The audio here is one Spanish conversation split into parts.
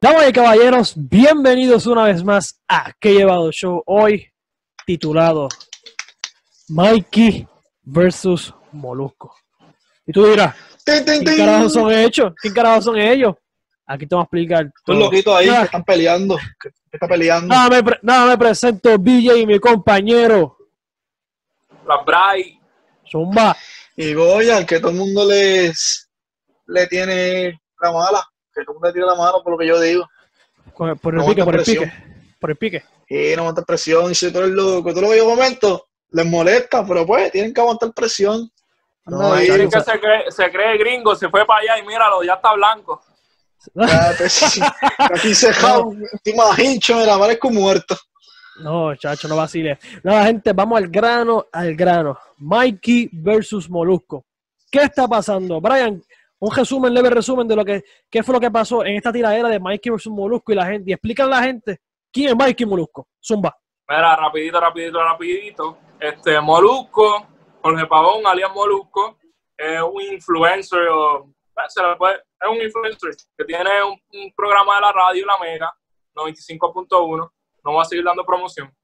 Damas y caballeros, bienvenidos una vez más a Que Llevado Show. Hoy titulado Mikey versus Molusco. Y tú dirás, Tin, tin, ¿qué tin. carajo son ellos? ¿Qué carajo son ellos? Aquí te voy a explicar. Todo. loquitos ahí Ah. que están peleando. Que están peleando. Nada, me, pre- nada, me presento BJ y mi compañero La Bray. Zumba. Y Goya, que todo el mundo les le tiene la mala. Que tira la mala por lo que yo digo. Por el No pique, por el pique. Por el pique. Y no aguantan presión. Y si tú eres loco, tú lo que yo comento, les molesta, pero pues tienen que aguantar presión. No, ahí, que se cree, se cree gringo, se fue para allá y míralo, ya está blanco. Aquí se estoy más hincho, mira, parezco muerto. No, chacho, no vacile. Nada, gente, vamos al grano, al grano. Mikey versus Molusco. ¿Qué está pasando? Brian, un resumen, leve resumen de lo que qué fue lo que pasó en esta tiradera de Mikey versus Molusco y la gente. Y explícale a la gente quién es Mikey Molusco. Zumba. Mira, rapidito, rapidito, rapidito. Este, Molusco, Jorge Pavón, alias Molusco, es un influencer, o, eh, se le puede- es un influencer que tiene un, un programa de la radio, La Mega, 95.1. No voy a seguir dando promoción.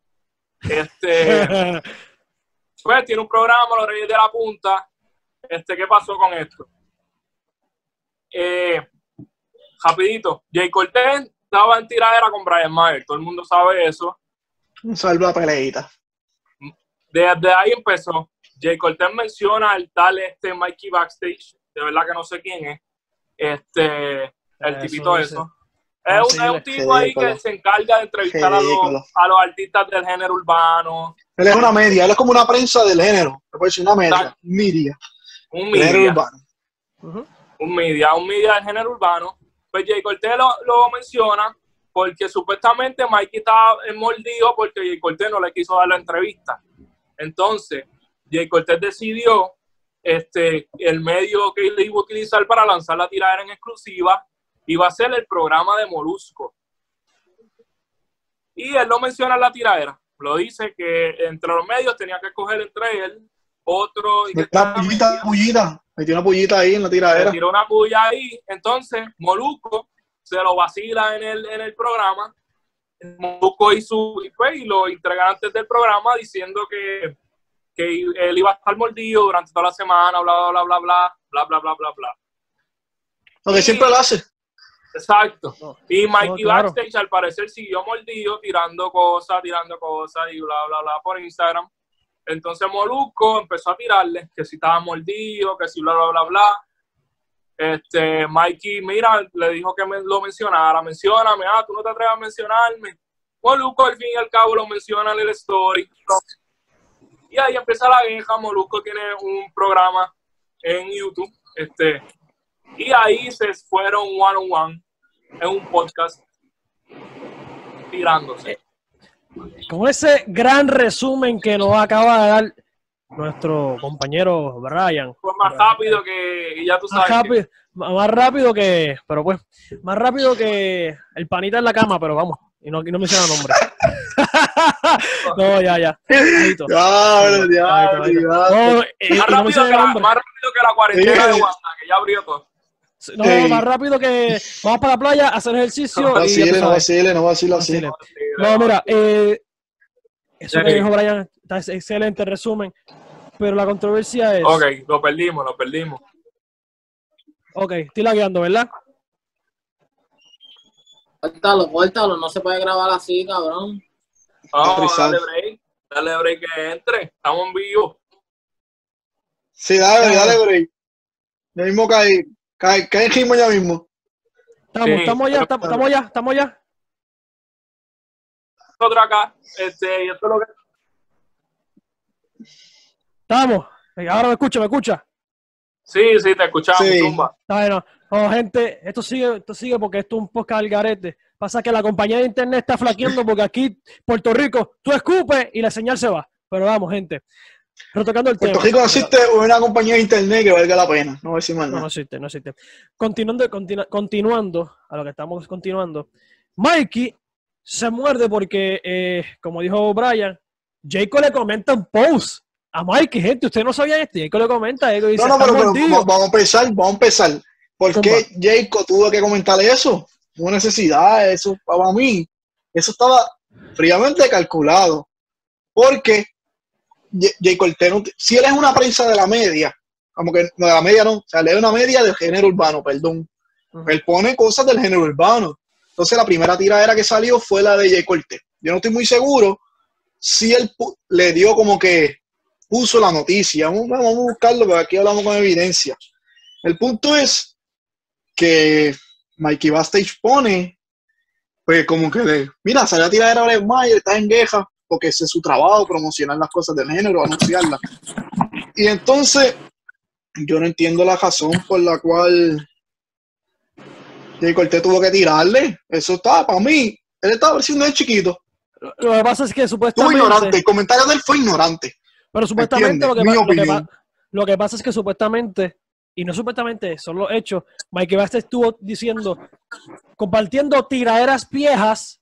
Este, pues tiene un programa, Los Reyes de la Punta. Este, ¿qué pasó con esto? Eh, rapidito, Jay Cortez estaba en tiradera con Brian Mayer, todo el mundo sabe eso. Un salva peleita. Desde ahí empezó. Jay Cortez menciona al tal este Mikey Backstage, de verdad que no sé quién es. Este, el Eso tipito dice. eso. Es un, es un tipo ahí que se encarga de entrevistar a los, a los artistas del género urbano, Él es una media, él es como una prensa del género. Se puede decir una media, un Género urbano. Un media, un media del género urbano. Pues Jay Cortez lo, menciona porque supuestamente Mikey estaba mordido porque Jay Cortez no le quiso dar la entrevista. Entonces, Jay Cortez decidió este, el medio que él iba a utilizar para lanzar la tiradera en exclusiva iba a ser el programa de Molusco. Y él lo menciona en la tiradera. Lo dice que entre los medios tenía que escoger entre él, otro... y que Una pullita, pullita. Metió una pullita ahí en la tiradera. tiró una puya ahí. Entonces, Molusco se lo vacila en el, en el programa. Molusco y, su, y, pues, y los integrantes del programa diciendo que, que él iba a estar mordido durante toda la semana, bla, bla, bla, bla, bla, bla, bla, bla, bla, bla. Lo que siempre lo hace. Exacto. No. Y Mikey No, claro. Backstage al parecer siguió mordido, tirando cosas, tirando cosas y bla, bla, bla por Instagram. Entonces Molusco empezó a tirarle que si estaba mordido, que si bla, bla, bla, bla. Este, Mikey, mira, le dijo que lo mencionara, mencióname, ah, tú no te atreves a mencionarme. Molusco al fin y al cabo lo menciona en el story. Y ahí empieza la guerra, Molusco tiene un programa en YouTube, este, y ahí se fueron one on one en un podcast tirándose. Con ese gran resumen que nos acaba de dar nuestro compañero Brian. Fue más rápido que, ya tú Más sabes. que- rápido, más rápido que, pero pues, más rápido que el panita en la cama, pero vamos, y no, y no menciona nombre. no, ya, ya. Diablo, diablo, diablo. Más, rápido que la, nombre. más rápido que la cuarentena Sí. de Wanda, que ya abrió todo. No, Ey. más rápido que vamos para la playa a hacer ejercicio. No vacile, no vacile, no vacile así. Vacile. No, mira, eh, eso que dijo Brian está es- excelente resumen, pero la controversia es, Ok, lo perdimos, lo perdimos. ok, estoy lagueando, ¿verdad? Córtalo, córtalo, no se puede grabar así, cabrón. Vamos, dale break. Dale break que entre. Estamos en vivo. Sí, dale, dale, break. Ya mismo cae, cae, cae en ritmo ya mismo. Estamos, Sí, estamos ya, pero- estamos, estamos ya, estamos ya. Nosotros acá, este, y esto es lo que. Estamos. Ahora me escucha, me escucha. Sí, sí, te escuchamos, Sí. Está bien, no. No, gente, esto sigue, esto sigue porque esto es un podcast al garete. Pasa que la compañía de internet está flaqueando porque aquí, Puerto Rico, tú escupes y la señal se va. Pero vamos, gente. Retocando el Puerto tema. Rico no existe una compañía de internet que valga la pena. No voy a decir más No, existe, no existe. Continuando, continu- continuando a lo que estamos continuando. Mikey se muerde porque, eh, como dijo Brian, Jacob le comenta un post a Mikey, gente. Usted no sabía esto. Jacob le comenta, Jacob dice, No, no, "Está pero, pero mordido". vamos vamos a empezar, vamos a empezar. ¿Por qué Jacob tuvo que comentar eso? hubo necesidad, eso para mí, eso estaba fríamente calculado. Porque Jay Cortez, si él es una prensa de la media, como que no, de la media no, o sea, él es una media del género urbano, perdón. Él pone cosas del género urbano. Entonces la primera tiradera que salió fue la de Jay Cortez. Yo no estoy muy seguro si él le dio como que puso la noticia. Vamos, vamos a buscarlo, pero aquí hablamos con evidencia. El punto es que Mikey Bastage pone, pues como que le, mira, salió a tiradera a Bret Mayer, está en queja, porque ese es su trabajo, promocionar las cosas del género, anunciarlas. Y entonces, yo no entiendo la razón por la cual Jay Cortez tuvo que tirarle. Eso estaba para mí. Él estaba pareciendo de chiquito. Lo que pasa es que supuestamente. ignorante. El comentario de él fue ignorante. Pero supuestamente lo que, lo, que lo que pasa es que supuestamente, y no supuestamente, son los hechos, Mike Bastos estuvo diciendo, compartiendo tiraderas viejas,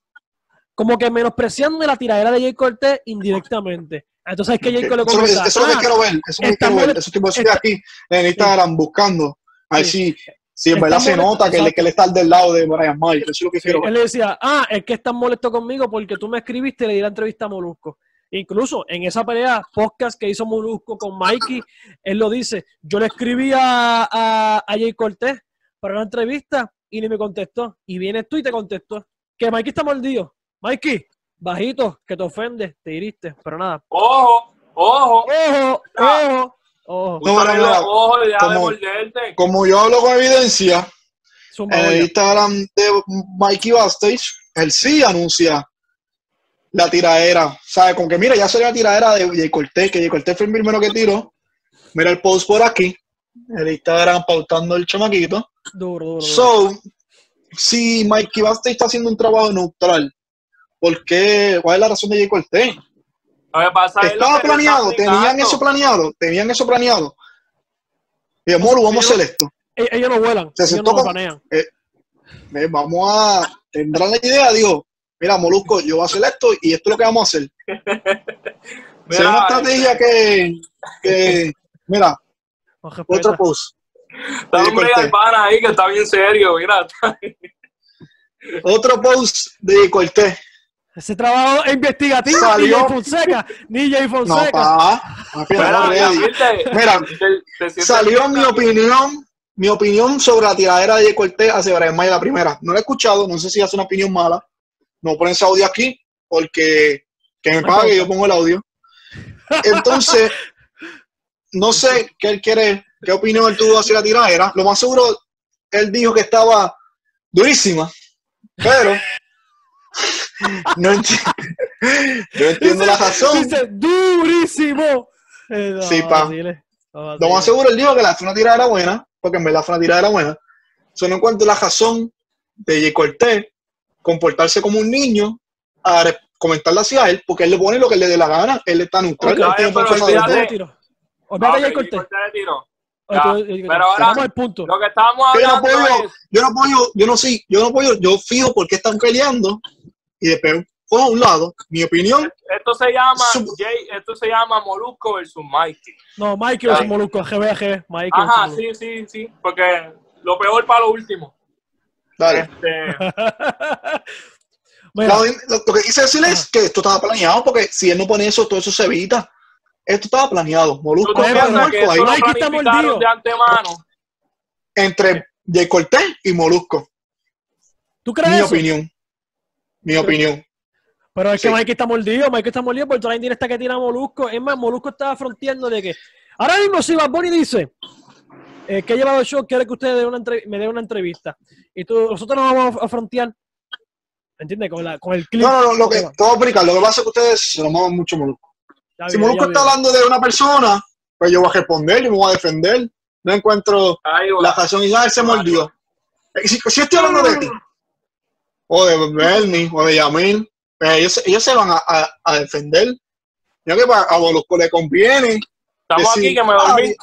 como que menospreciando la tiradera de Jay Cortez indirectamente. Entonces es que Jay Cortez le Eso, comenta, eso es lo que "Ah, quiero ver. Eso es lo que quiero ver. Eso tipo estoy aquí en Instagram buscando. A ver Sí. si, si en verdad se nota que, que él está del lado de Brian Mayer. Eso es lo que Sí, quiero ver. él le decía, ah, es que estás molesto conmigo porque tú me escribiste y le di la entrevista a Molusco. Incluso en esa pelea, podcast que hizo Molusco con Mikey, él lo dice, yo le escribí a, a, a Jay Cortés para una entrevista y ni me contestó. Y vienes tú y te contestó. Que Mikey está mordido. Mikey, bajito, que te ofende, te hiriste, pero nada. Ojo, ojo. Ojo, ojo, ojo. No, y deja de como- morderte. Como yo hablo con evidencia, Zumba, en el. Instagram de Mikey Bastage, él sí anuncia la tiradera. ¿Sabe? Con que mira, ya salió la tiradera de Jay Cortez, que Jay Cortez fue el primero que tiró. Mira el post por aquí. El Instagram pautando el chamaquito. Duro, duro, duro. So, si Mikey Bastage está haciendo un trabajo neutral, ¿por qué? ¿Cuál es la razón de pasa es lo Estaba planeado, tenían eso planeado, tenían eso planeado. Y Moro, vamos a hacer esto. Ellos no vuelan, Se ellos sentó no lo con- planean. Eh, vamos a tendrán la idea, digo, mira, Molusco, yo voy a hacer esto y esto es lo que vamos a hacer. Hay una estrategia que, que mira, otro post, Está un Cortés. Pana ahí que está bien serio, mira. otro post de Cortés. Ese trabajo investigativo, Salió- DJ Fonseca, DJ No, Fonseca. pa, no, Mira, te- Mira, te- te sientes salió mi opinión, mi opinión sobre la tiradera de Jay Cortés hacia Brian Mayer la primera. No la he escuchado, no sé si hace una opinión mala. No ponen ese audio aquí porque que me pague, yo pongo el audio. Entonces, no sé qué él quiere, qué opinión él tuvo hacia la tiradera. Lo más seguro, él dijo que estaba durísima, pero no entiendo, no entiendo la razón. Dice, durísimo. Eh, no, Sí, pa. vacile, no, Lo más seguro él dijo que la fue una tiradera buena, porque en verdad fue una tiradera buena. Eso no encuentro la razón de Jay Cortés comportarse como un niño a comentarle hacia él, porque él le pone lo que le dé la gana, él está neutral, Ok, él tiene pero ahora- Vamos al punto. Lo que estábamos Yo no hablando apoyo, es... yo no apoyo, yo no sí, yo no apoyo, yo fijo porque están peleando y después fue a un lado, mi opinión, Esto se llama Sub- Jay, esto se llama Molusco versus Mikey. No, Mikey versus Molusco, GB, GB. Mikey Ajá, sí, sí, sí, porque lo peor para lo último. dale. Este, Mira, Lo, que quise decir es que esto estaba planeado, porque si él no pone eso, todo eso se evita. Esto estaba planeado. ¿Tú Molusco que muerto ahí Mikey está mordido. de antemano? entre Jay Cortés y Molusco. ¿tú crees Mi eso? opinión. Mi opinión. Pero es que Sí. Mikey está mordido, Mikey está mordido por toda la indirecta que tira Molusco. Es más, Molusco estaba fronteando de que. Ahora mismo, si Bad Bunny dice eh, que ha llevado el show, quiere que ustedes den una me den una entrevista. Y tú, nosotros nos vamos a frontear. ¿Entiendes? Con, la, con el clip. No, no, no, lo que, te voy a explicar. Lo que pasa es que ustedes se lo maman mucho Molusco. Ya Si Molusco está hablando de una persona, pues yo voy a responder, yo me voy a defender. No encuentro la razón y ya él se mordió. Eh, Si, si estoy hablando de ti, o de Bernie, o de Yamil, pues ellos, ellos se van a, a- a defender. Ya que a Molusco le conviene. Estamos decir, aquí que me "Ah, dormí.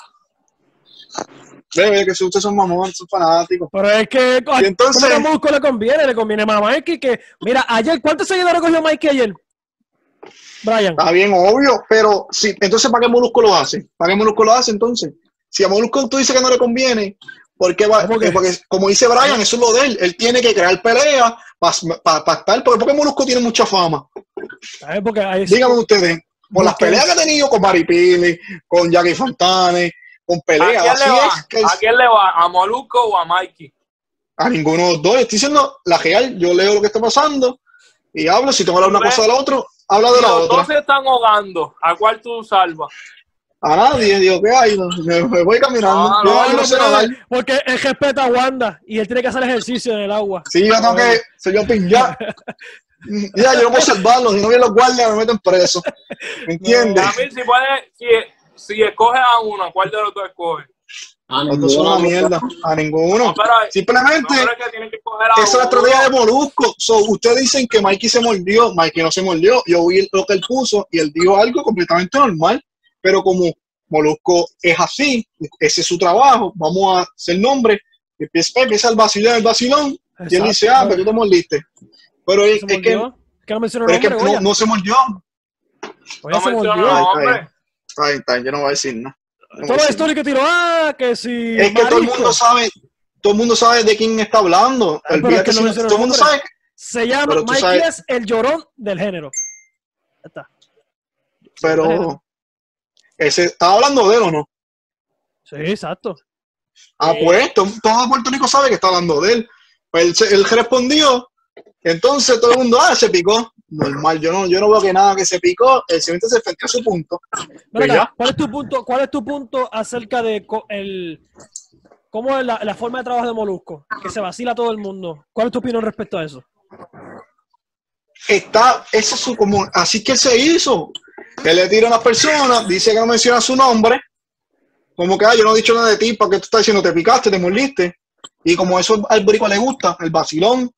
Ve, que si ustedes son mamones, son fanáticos. Pero es que Y entonces- ¿cómo que a Molusco le conviene, le conviene más a Mikey que. Mira, ayer, ¿cuántos seguidores cogió Mikey ayer? Brian. Está bien, obvio, pero sí, entonces ¿para qué Molusco lo hace? ¿Para qué Molusco lo hace entonces? Si a Molusco tú dices que no le conviene, Porque, va- eh, porque como dice Brian, eso es lo de él. Él tiene que crear pelea para estar. Porque, porque Molusco tiene mucha fama. Díganme ustedes, por las peleas que ha tenido con Maripili, con Jackie Fontane, con ¿A peleas, quién, así le va? es que ¿A quién le va? ¿A Molusco o a Mikey? a ninguno de los dos. Estoy diciendo la real, yo leo lo que está pasando y hablo. Si tengo que hablar una cosa de la otra, habla de la Los dos otra. se están ahogando. ¿A cuál tú salvas? A nadie, digo, ¿qué hay? No, Me, me voy caminando. No, yo no, no, No, sé nadar. porque él respeta a Wanda y él tiene que hacer ejercicio en el agua. Sí, yo tengo que, señor Piñá. Ya, yo no puedo salvarlo. Si no vienen los guardias, me meten preso. ¿Me entiendes? A mí, si puede, si, si escoges a uno, ¿cuál de los dos escoges? Ah, Los dos son una mierda. A ninguno. No, pero, no, Simplemente, pero es que a esa es la estrategia de Molusco. So, ustedes dicen que Mikey se mordió. Mikey no se mordió. Yo vi lo que él puso y él dijo algo completamente normal. Pero como Molusco es así, ese es su trabajo, vamos a hacer nombre. Empieza, empieza el vacilón, el vacilón. Y él dice, ah, pero tú te mordiste. Pero es, ¿Se es que, que no pero es que no, no se mordió. Goya No se mordió. Ay, ay. Está bien, está bien, yo no voy a decir nada. No decir historia que tiró, ah, que si. Es que todo el mundo sabe, todo el mundo sabe de quién está hablando. Ah, pero Olvídate es que si- todo el mundo sabe. Se llama Mikey sabes- es el llorón del género. Ya está. Pero ese estaba hablando de él o no. Sí, exacto. Ah, pues to- todo Puerto Rico sabe que está hablando de él. Pues él, se- él respondió. Entonces todo el mundo, ah, se picó. Normal, yo no, yo no veo que nada que se picó. El siguiente se enfrentó a su punto. Pues acá. ¿cuál es tu punto? ¿Cuál es tu punto acerca de el cómo es la, la forma de trabajo de Molusco? Que se vacila a todo el mundo. ¿Cuál es tu opinión respecto a eso? Está, eso es su común. Así que se hizo. Él le tira a una persona, dice que no menciona su nombre. Como que, ah, yo no he dicho nada de ti, ¿para qué tú estás diciendo? Te picaste, te mordiste. Y como eso al boricua le gusta, el vacilón,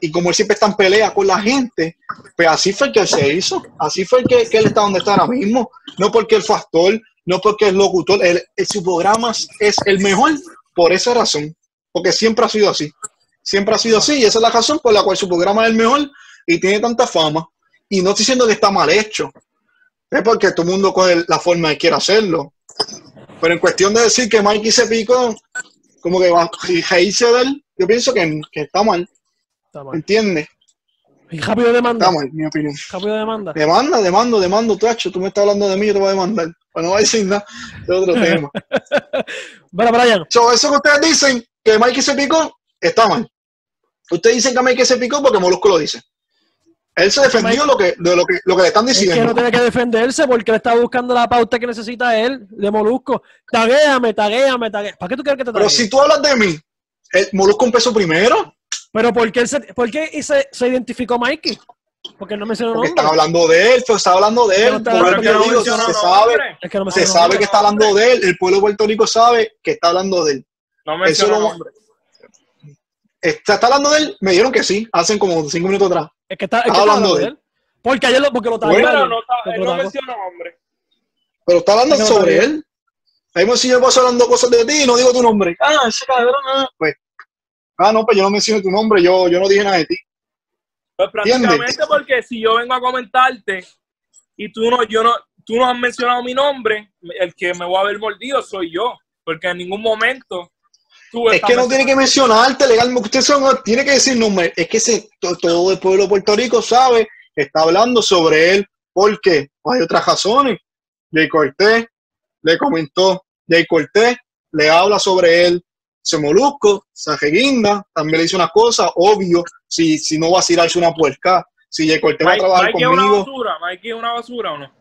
y como él siempre está en pelea con la gente, pues así fue que él se hizo. Así fue que, que él está donde está ahora mismo. No porque él fue actor, no porque es locutor. Él- su programa es el mejor por esa razón. Porque siempre ha sido así. Siempre ha sido así. Y esa es la razón por la cual su programa es el mejor y tiene tanta fama. Y no estoy diciendo que está mal hecho. Es porque todo el mundo coge la forma que quiere hacerlo. Pero en cuestión de decir que Mikey se picó, como que va y reírse de él, yo pienso que, que está mal. Está mal. ¿Entiendes? Y rápido demanda. Está mal, mi opinión. Rápido demanda. Demanda, demando, demando, tacho. Tú me estás hablando de mí, yo te voy a demandar. Pues no voy a decir nada de otro tema. Bueno, Brian, So, eso que ustedes dicen, que Mikey se picó, está mal. Ustedes dicen que Mikey se picó porque Molusco lo dice. Él se defendió lo que, de lo que, lo que le están es que diciendo. no tiene que defenderse porque él está buscando la pauta que necesita él de Molusco. Taguéame, taguéame, taguéame. ¿Para qué tú quieres que te Pero taguee? si tú hablas de mí, el Molusco empezó primero, Pero ¿por qué, él se, por qué se, se identificó Mikey? Porque él no mencionó porque nombre. están hablando de él, pues está hablando de Pero él. está Por hablando digo, mencionó se sabe, Es que no se mencionó sabe nombre. que está hablando de él, el pueblo de Puerto Rico sabe que está hablando de él. No lo- nombre. Está, está hablando de él, me dijeron que sí, hacen como cinco minutos atrás. Es que está, es que Está está hablando de él. Porque ayer lo, porque lo tagué Bueno, no, está- él menciona nombre. Pero está hablando no sobre él. Ahí si yo paso hablando cosas de ti y no digo tu nombre. Ah, ese cabrón, ah, pues. Ah, no, pues yo no menciono tu nombre, yo, yo no dije nada de ti. Pues ¿Entiendes? prácticamente porque si yo vengo a comentarte y tú no, yo no, tú no has mencionado mi nombre, el que me voy a ver mordido soy yo. Porque en ningún momento tú Es que no tiene que mencionarte legalmente. Usted son- tiene que decir nombre. Es que se- todo el pueblo de Puerto Rico sabe que está hablando sobre él. ¿Por qué? Hay otras razones. Jay Cortés le comentó. Jay Cortés le habla sobre él. Se molusco, se reguinda, también le dice una cosa, obvio, si, si no va a tirarse una puerca. Si Jay Cortés va a Mike, trabajar Mikey es una conmigo. basura, Mikey es una basura o no.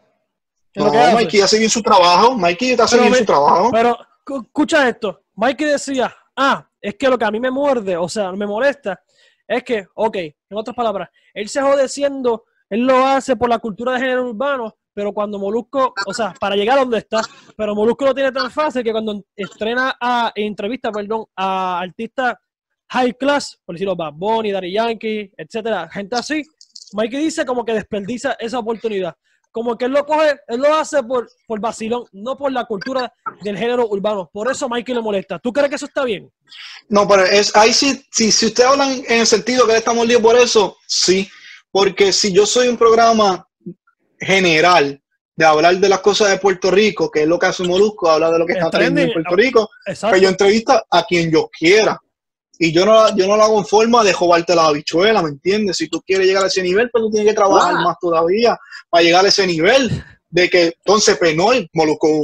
¿Qué es lo que No? Mikey hace bien su trabajo. Mikey está haciendo bien su trabajo. Pero cu- escucha esto. Mikey decía, ah, es que lo que a mí me muerde, o sea, me molesta, es que, ok, en otras palabras, él se jode siendo, él lo hace por la cultura de género urbano, pero cuando Molusco, o sea, para llegar a donde está, pero Molusco lo tiene tan fácil que cuando estrena a entrevista, perdón, a artistas high class, por decirlo, Bad Bunny, Daddy Yankee, etcétera, gente así, Mikey dice como que desperdicia esa oportunidad. Como que él lo coge, él lo hace por, por vacilón, no por la cultura del género urbano. Por eso Mikey le molesta. ¿Tú crees que eso está bien? No, pero es, ahí sí, si, si ustedes hablan en el sentido que está mordido por eso, sí. Porque si yo soy un programa general de hablar de las cosas de Puerto Rico, que es lo que hace Molusco, habla de lo que El está trayendo en trending, Puerto Rico, Exacto. pues yo entrevista a quien yo quiera. Y yo no, yo no lo hago en forma de jovarte la habichuela, ¿me entiendes? Si tú quieres llegar a ese nivel, pues tú tienes que trabajar más todavía para llegar a ese nivel de que entonces, no, el Molusco,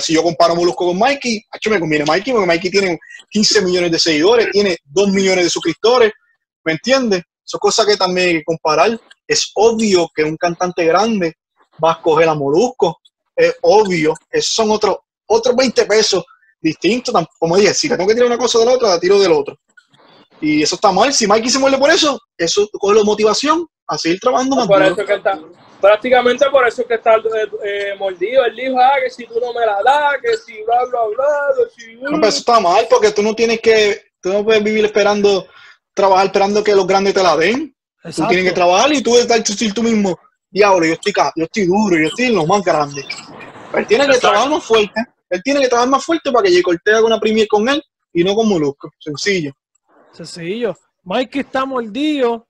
si yo comparo Molusco con Mikey, me conviene Mikey porque Mikey tiene 15 millones de seguidores, tiene 2 millones de suscriptores, ¿me entiendes? Son cosas que también hay que comparar. Es obvio que un cantante grande va a escoger a Molusco, es obvio, esos son otros otros 20 pesos distintos, como dije, si tengo que tirar una cosa de la otra, la tiro del otro. Y eso está mal, si Mikey se muerde por eso, eso coge la motivación a seguir trabajando más Por duro. eso que está, prácticamente por eso que está eh, eh, mordido. Él dijo, ah, que si tú no me la das, que si bla, bla, bla, que si... No, pero eso está mal porque tú no tienes que, tú no puedes vivir esperando, trabajar esperando que los grandes te la den. Tú Exacto. tienes que trabajar y tú estar decir tú mismo, diablo, yo estoy, yo estoy duro, yo estoy en lo más grande. Él tiene que Exacto. trabajar más fuerte. Él tiene que trabajar más fuerte para que J. Cortez haga una premier con él y no con Molusco. Sencillo. Sencillo. Mike está mordido.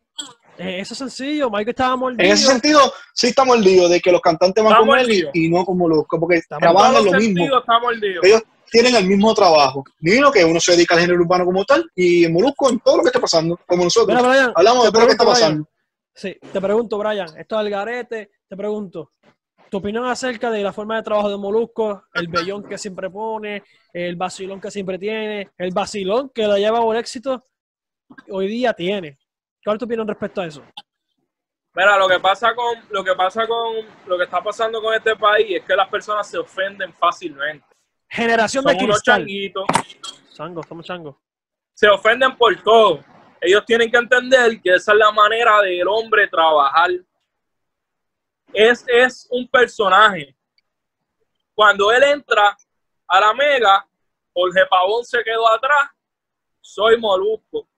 Eh, eso es sencillo. Mike estaba mordido. En ese sentido, sí está mordido de que los cantantes van con él y, no con Molusco, porque Está trabajan lo los mismo. está. Ellos tienen el mismo trabajo. Ni lo que uno se dedica al género urbano como tal y en Molusco en todo lo que está pasando, como nosotros. Mira, Brian, Hablamos de te todo lo que está pregunto, Brian. pasando. Sí, te pregunto, Brian, esto es Algarete, te pregunto, tu opinión acerca de la forma de trabajo de Molusco, el bellón que siempre pone, el vacilón que siempre tiene, el vacilón que la lleva por éxito, hoy día tiene. ¿Cuál es tu opinión respecto a eso? Mira, lo que pasa con lo que pasa con lo que está pasando con este país es que las personas se ofenden fácilmente. Generación Son de cristal. changuitos, Chango, estamos changos. se ofenden por todo. Ellos tienen que entender que esa es la manera del hombre trabajar. Es, es un personaje. Cuando él entra a la mega, Jorge Pavón se quedó atrás, soy Molusco.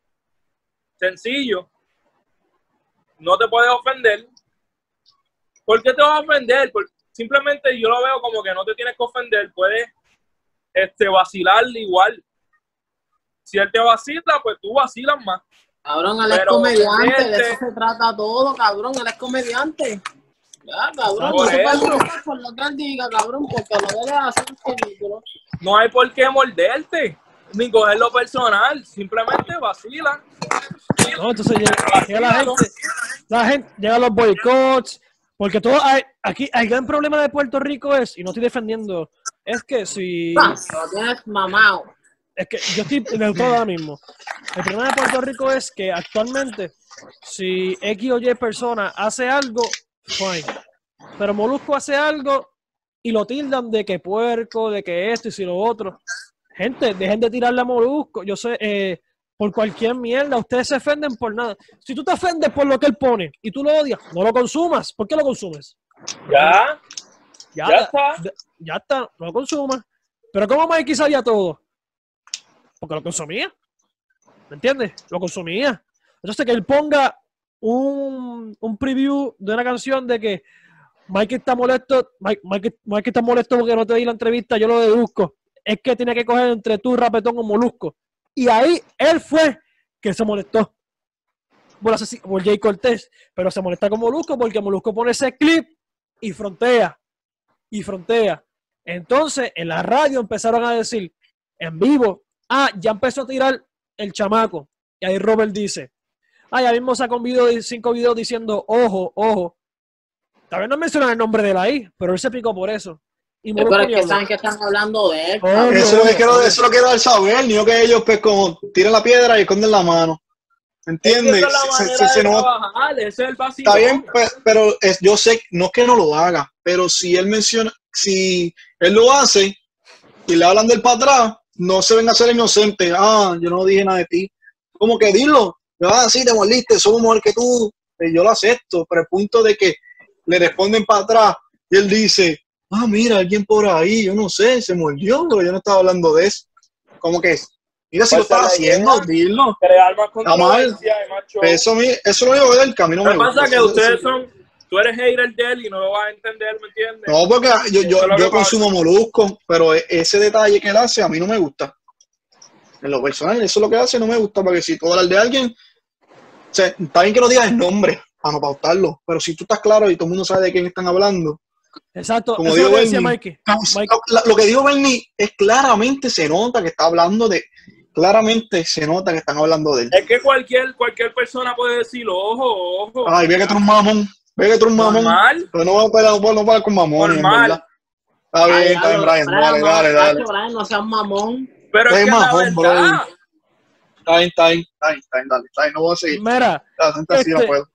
Sencillo. No te puedes ofender. ¿Por qué te vas a ofender? Por- simplemente yo lo veo como que no te tienes que ofender, puedes este, vacilar igual. Si él te vacila, pues tú vacilas más. Cabrón, él es Pero, comediante, de gente- eso se trata todo, cabrón, él es comediante. Ya, cabrón, no se puede por lo que él diga, cabrón, porque lo debe hacer ridículo. No hay por qué morderte, ni cogerlo personal, simplemente vacila. No, entonces llega, llega la gente, la gente, llegan los boicots, porque todo hay, aquí el gran problema de Puerto Rico es, y no estoy defendiendo, es que si tienes mamado. es que yo estoy neutral ahora mismo. El problema de Puerto Rico es que actualmente, si X o Y persona hace algo, fine. Pero Molusco hace algo y lo tildan de que puerco, de que esto y si lo otro. Gente, dejen de tirarle a Molusco. Yo sé, eh, por cualquier mierda, ustedes se ofenden por nada. Si tú te ofendes por lo que él pone y tú lo odias, no lo consumas. ¿Por qué lo consumes? Ya, Ya, ya está. ya está, no lo consumas. Pero ¿cómo Mikey sabía todo? Porque lo consumía. ¿Me entiendes? Lo consumía. Entonces que él ponga un, un preview de una canción de que Mikey está molesto, Mike, Mikey, Mikey está molesto porque no te di la entrevista, yo lo deduzco. Es que tiene que coger entre tú, Rapetón o Molusco. Y ahí él fue que se molestó por, por Jay Cortés, pero se molesta con Molusco porque Molusco pone ese clip y frontea, y frontea. Entonces, en la radio empezaron a decir, en vivo, ah, ya empezó a tirar el chamaco. Y ahí Robert dice, ah, ya mismo sacó un video, de cinco videos diciendo, ojo, ojo. Tal vez no mencionan el nombre de él ahí, pero él se picó por eso. Y Molusco Pero es que saben que están hablando de él. Eso es lo que quiero, eso lo quiero dar saber, ni yo que ellos pues como tiran la piedra y esconden la mano. ¿Entiendes? Está bien, pe- pero es- yo sé, no es que no lo haga, pero si él menciona, si él lo hace y le hablan del para atrás, no se ven a ser inocentes. Ah, yo no dije nada de ti. Como que dilo. Ah, sí, te moliste, somos mejor que tú. Eh, Yo lo acepto, pero el punto de que le responden para atrás y él dice, ah, mira, alguien por ahí, yo no sé, se mordió, pero yo no estaba hablando de eso. Como que, mira, si lo es la haciendo, idea. dilo. Crear más controversia show. Eso, mi- eso lo digo del camino. Lo que pasa es que ustedes son, tú eres hater de él y no lo vas a entender, ¿me entiendes? No, porque yo, yo, es consumo molusco, pero e- ese detalle que él hace a mí no me gusta. En lo personal, eso es lo que hace, no me gusta, porque si tú hablas de alguien, o sea, está bien que no digas el nombre para no pautarlo, pero si tú estás claro y todo el mundo sabe de quién están hablando, Exacto, Como lo dijo que decía Bernie. Mikey. No, Mike- lo, la- lo que dijo Bernie es claramente se nota que está hablando de. Claramente se nota que están hablando de él. Es que cualquier, cualquier persona puede decir, ojo, ojo. Ay, ve que tú eres un mamón. Ve que tú eres un mamón. normal. Pero no voy a no parar con mamones, Normal. verdad. Está bien, está bien, Brian. Dale, dale, dale. Brian, no seas mamón. Pero es Es que es la mamón, bro. Está bien, está bien, está bien, está bien, dale. Está bien, no voy a seguir. Mira, La gente así no Este- puedo.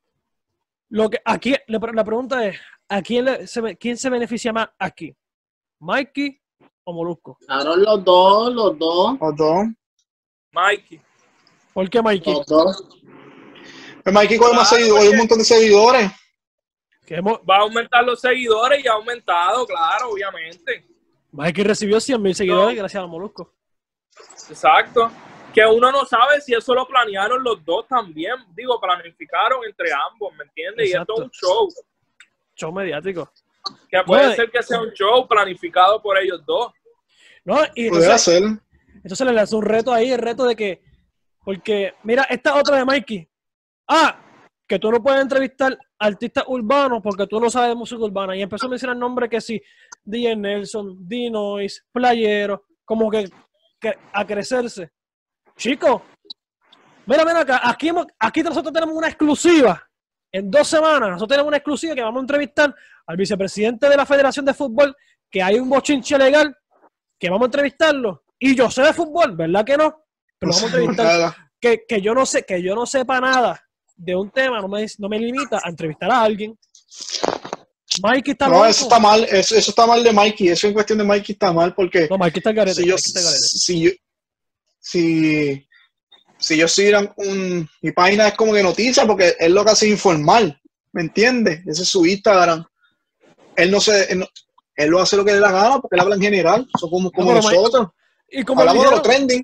lo que aquí la pregunta es, ¿a quién, le- se, quién se beneficia más aquí? ¿Mikey o Molusco? Cabrón, los dos, los dos, Los dos. Mikey. ¿Por qué Mikey? los dos. Pues Mikey coge más Claro, seguidores, hay un montón de seguidores. Que hemos- Va a aumentar los seguidores y ha aumentado, claro, obviamente. Mikey recibió 100 mil seguidores gracias a Molusco. Exacto. Que uno no sabe si eso lo planearon los dos también. Digo, planificaron entre ambos, ¿me entiendes? Y esto es un show. Show mediático. Que puede No, ser que sea un show planificado por ellos dos. ¿No? Y entonces, ser. entonces le lanzó un reto ahí, el reto de que, porque, mira, esta otra de Mikey. Ah, que tú no puedes entrevistar artistas urbanos porque tú no sabes de música urbana. Y empezó a mencionar nombres que sí, DJ Nelson, D-Noise, Playero, como que, que a crecerse. Chicos, mira, mira acá, aquí, hemos- aquí nosotros tenemos una exclusiva. En dos semanas, nosotros tenemos una exclusiva que vamos a entrevistar al vicepresidente de la Federación de Fútbol, que hay un bochinche legal, que vamos a entrevistarlo. Y yo sé de fútbol, ¿verdad que no? Pero vamos a entrevistar que, que yo no sé, que yo no sepa nada de un tema, no me, no me limita a entrevistar a alguien. Mikey está No, eso está mal, eso, eso está mal de Mikey, eso en cuestión de Mikey está mal porque No, Mikey está al garete, si yo, está garete. si yo, si, si yo siguiera un, mi página es como que noticia porque él lo que hace es informar, ¿me entiendes? Ese es su Instagram. Él no se, él, no- él lo hace lo que le da gana porque él habla en general, son como, como nosotros, Y como hablamos de los trending.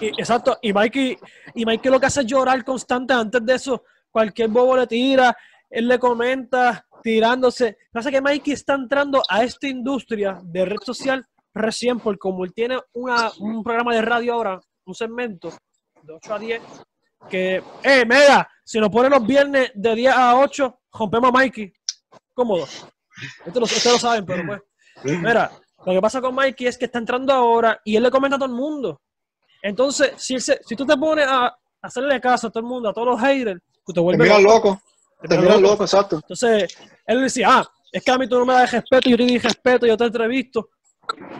y- exacto, y Mikey, y Mikey lo que hace es llorar constante antes de eso. Cualquier bobo le tira, él le comenta, tirándose. Pasa que Mikey está entrando a esta industria de red social recién, porque como él tiene una, un programa de radio ahora, un segmento de 8 a 10, que, eh, mega, si nos ponen los viernes de 10 a 8, rompemos a Mikey. Cómodo. Esto lo, ustedes lo saben, pero pues. Mira, lo que pasa con Mikey es que está entrando ahora y él le comenta a todo el mundo. Entonces, si, él se- si tú te pones a hacerle caso a todo el mundo, a todos los haters, tú te vuelves miran loco. loco, Te te miras miran loco. loco, exacto. Entonces, él decía, ah, es que a mí tú no me das respeto, yo te di respeto, yo te entrevisto.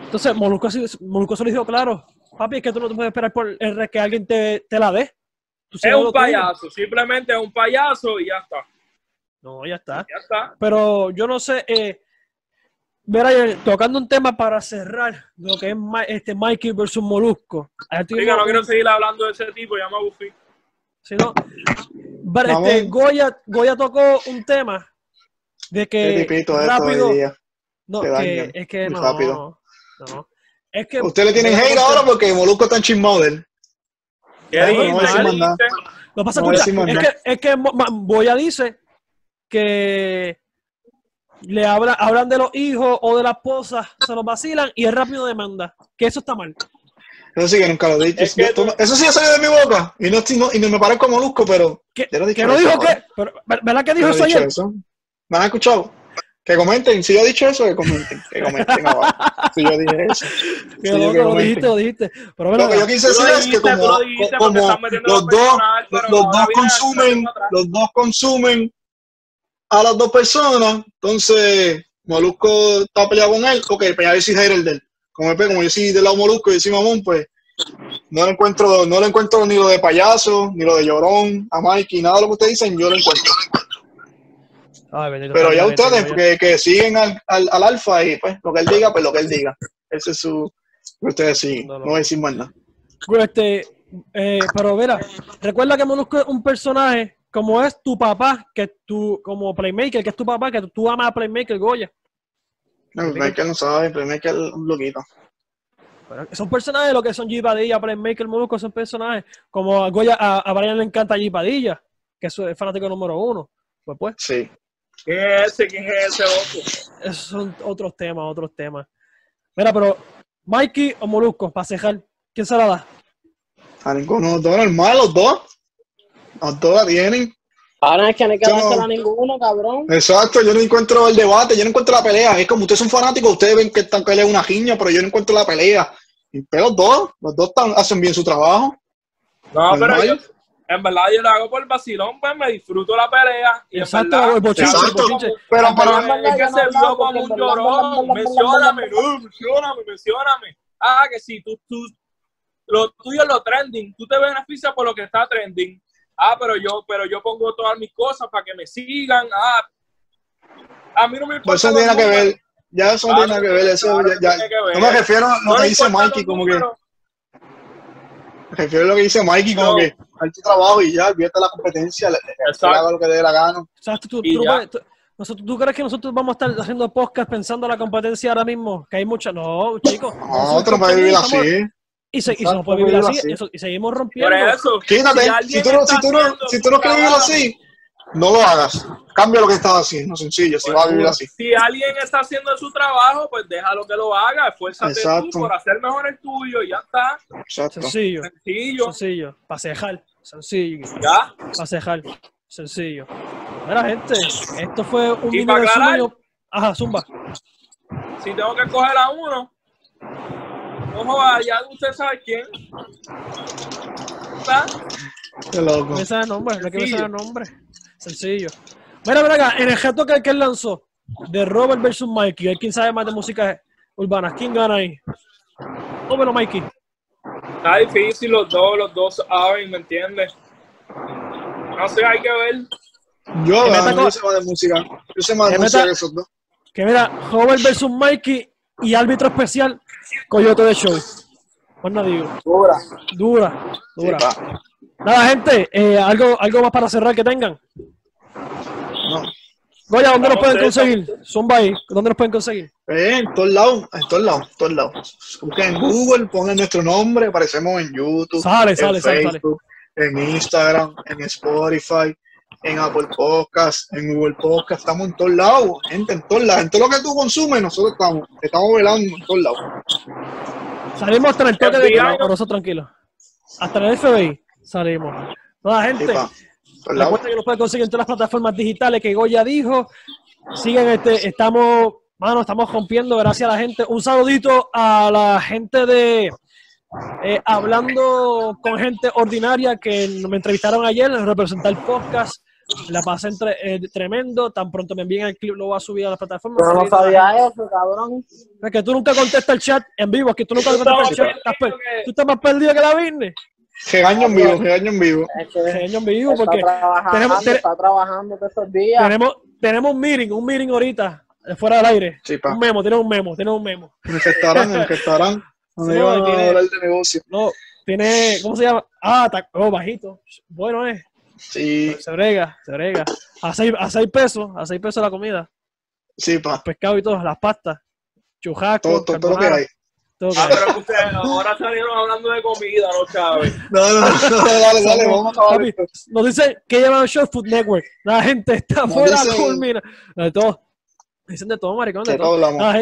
Entonces, Molusco, Molusco se lo dijo claro, papi, es que tú no te puedes esperar por el que alguien te, te la dé. Tú Es un tuyo. payaso, simplemente es un payaso y ya está. No, ya está. Ya está. Pero yo no sé, eh, Brian, tocando un tema para cerrar lo que es Ma- este Mikey versus Molusco. Diga, no quiero seguir hablando de ese tipo, ya me aburrí. Si no, Vamos. este, Goya, Goya tocó un tema de Qué que rápido, hoy día. no, te que, es que muy no, rápido. no, no. Es que Usted le tienen hate ahora porque Molusco está enchimado de él. ¿Qué No, lo pasa no es que es que Goya dice que le habla, hablan de los hijos o de la esposa, se los vacilan y es rápido demanda, que eso está mal. Eso sí que nunca lo he dicho. Es que tú- Eso sí ha salido de mi boca. Y no, y no me parezco Molusco, pero. ¿Qué, Yo no que dijo que? Pero, ¿ver- ¿Verdad que dijo eso ayer? eso. ¿Me han escuchado? Que comenten. Si yo he dicho eso, que comenten. Que comenten abajo. Si yo dije eso. Que lo, yo lo que comenten. dijiste, lo dijiste. Pero Lo que yo quise lo decir es que como, lo los lo dos, personal, pero los dos consumen, los dos consumen a las dos personas, entonces Molusco está peleado con él, ok, pues ya yo soy hater de él. Como, él, como yo soy del lado Molusco y yo soy mamón, pues no le encuentro, no le encuentro ni lo de payaso, ni lo de llorón, a Mikey, nada de lo que ustedes dicen, yo lo encuentro. Ay, bendito Pero ya ustedes, que, que siguen al, al, al alfa y pues lo que él diga, pues lo que él diga. Ese es su, ustedes siguen, No, no, no. voy a decir más nada. Bueno, Este, eh, pero mira, recuerda que Molusco es un personaje como es tu papá, que tú, como Playmaker, que es tu papá, que tú amas a Playmaker, Goya. No, Michael no sabe, Michael es un loquito. Pero son personajes lo que son G Padilla, Playmaker, Molusco, son personajes. Como a Goya, a, a Brian le encanta G Padilla, que es el fanático número uno. Pues pues, Sí. ¿Quién es ese? ¿Quién es ese loco? esos son otros temas, otros temas. Mira, pero Mikey o Molusco, para cejar, ¿quién se la da? A ninguno los dos normal, los dos. Los dos la tienen. Ahora es que no hay que dársela a ninguno, cabrón. Exacto, yo no encuentro el debate, yo no encuentro la pelea. Es como ustedes son fanáticos, ustedes ven que esta pelea es una giña, pero yo no encuentro la pelea. Y pero los dos, los dos hacen bien su trabajo. No, pero Normal. En verdad yo lo hago por vacilón, pues me disfruto la pelea. Y Exacto, verdad, el bochinche, bochinche. Pero, pero, es que se vio como un llorón. Mencióname, no, mencióname, mencióname. Ah, que si tú, tú, lo tuyo es lo trending, tú te beneficias por lo que está trending. Ah, pero yo, pero yo pongo todas mis cosas para que me sigan. Ah, a mí no me importa. Pues eso no tiene que ver. Ya eso no Claro tiene que ver. Eso claro ya, ya- tiene que ver. no me refiero a lo No que dice Mikey, como que. Me refiero a lo que dice Mikey, como No. que haz tu trabajo y ya, olvídate la competencia, le, haga lo que le dé la gana. Exacto, tú, Y tú no ya. puedes- tú- nosotros, ¿tú crees que nosotros vamos a estar haciendo podcast pensando en la competencia ahora mismo? Que hay mucha. No, chicos. No, tú no puedes vivir así. Y, se, y se nos puede vivir así, así. eso- y seguimos Por rompiendo. eso. Quítate, si, alguien tú no, si, tú no, si tú no quieres vivir así, no lo hagas. Cambia lo que estás haciendo, sencillo, si Pues, vas a vivir así. Si alguien está haciendo su trabajo, pues déjalo que lo haga. Esfuérzate Exacto. tú por hacer mejor el tuyo y ya está. Exacto. Sencillo, Sencillo. sencillo. Pasejar, sencillo. Ya. Pasejar, sencillo. Mira, gente, esto fue un Y para aclarar-. Ajá, zumba. Si tengo que coger a uno, ojo, ya usted sabe quién. ¿Está? Qué loco. Me nombre, no que me Sencillo. sabe el nombre. Sencillo. Mira, mira acá, en el reto que, que él lanzó, de Robert versus Mikey, ¿quién sabe más de música urbana? ¿Quién gana ahí? Ómelo, Mikey. Está difícil los dos, los dos saben, ¿me entiendes? No sé, hay que ver. Yo, no, yo sé más de música. Yo sé más de música que esos dos. Que mira, Robert versus Mikey y árbitro especial, Coyote de Show. Pues no digo. Dura. Dura, Sí, dura. pa. Nada, gente, eh, algo, algo más para cerrar que tengan. No. Goya, ¿dónde nos pueden conseguir? Zumba ahí, ¿dónde nos pueden conseguir? Eh, en todos lados, en todos lados, en todos lados. Busquen en Google, pongan nuestro nombre, aparecemos en YouTube, Sale, en sale, sale, sale. Facebook, en Instagram, en Spotify, en Apple Podcast, en Google Podcast, estamos en todos lados, gente, en todos lados. En todo lo que tú consumes, nosotros estamos, estamos velando en todos lados. Salimos hasta el toque de queda, por eso tranquilo. Hasta el FBI salimos. Nada, Sí, gente. En. Recuerden que nos pueden conseguir en todas las plataformas digitales que Goya dijo. Sigan este, estamos, mano, estamos rompiendo, gracias a la gente. Un saludito a la gente de eh, hablando con gente ordinaria que me entrevistaron ayer, representar el podcast. La pasé entre, eh, tremendo. Tan pronto me envíen el clip, lo voy a subir a las plataformas. Yo no la sabía eso, cabrón. Es que tú nunca contestas el chat en vivo, es que tú nunca contestas el chat. Estás tú estás más perdido que la Virne. Regaño en vivo, regaño en vivo. Genio en vivo, está porque trabajando, tenemos- ten- está trabajando todos estos días. tenemos, tenemos un meeting, un meeting ahorita, eh, fuera del aire. Sí, pa. Un memo, tenemos un memo, tenemos un memo. En el restaurante, en el restaurante. Donde Sí, iban a tiene- hablar de negocio. No, tiene, ¿cómo se llama? Ah, oh, bajito. Bueno, es. Sí, Se brega, se brega. A seis, a seis pesos, a seis pesos la comida. sí, pa. Pescado y todo, las pastas. Churrasco, Todo, todo, todo lo que hay. Ah, pero que ustedes ahora salieron hablando de comida, ¿no, Chávez? No, no, no, dale, dale, vamos a acabar. Nos dice que llevan Short Food Network. La gente está fuera, dicen- culmina. De todo. Dicen de todo, maricón, de todo. Ah,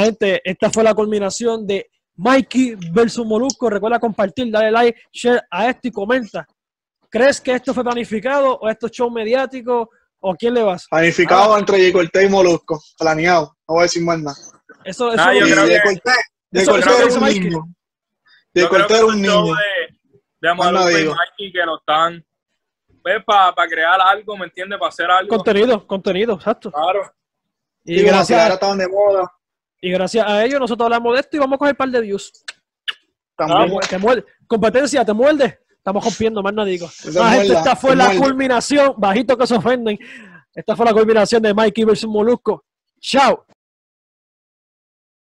gente. Esta fue la culminación de Mikey versus Molusco. Recuerda compartir, darle like, share a esto y comenta. ¿Crees que esto fue planificado o esto es show mediático o a quién le vas? Planificado Ah. entre J. Cortés y Molusco. Planeado. No voy a decir más nada. Eso, eso Ah, yo creo que- J. eso- Cortés eso un niño. J. Yo fue un niño. de, de nada y. Mikey que lo están, pues, para crear algo, ¿me entiendes? Para hacer algo. contenido, contenido, exacto. Claro. Y las gracias, peleas estaban de moda. y gracias a ellos nosotros hablamos de esto y vamos a coger un par de views. También. Te- muerde. Competencia, te muerde. Estamos rompiendo, más no digo. Ah, gente, esta fue la muerde. culminación, bajito que se ofenden. Esta fue la culminación de Mikey versus Molusco. Chao.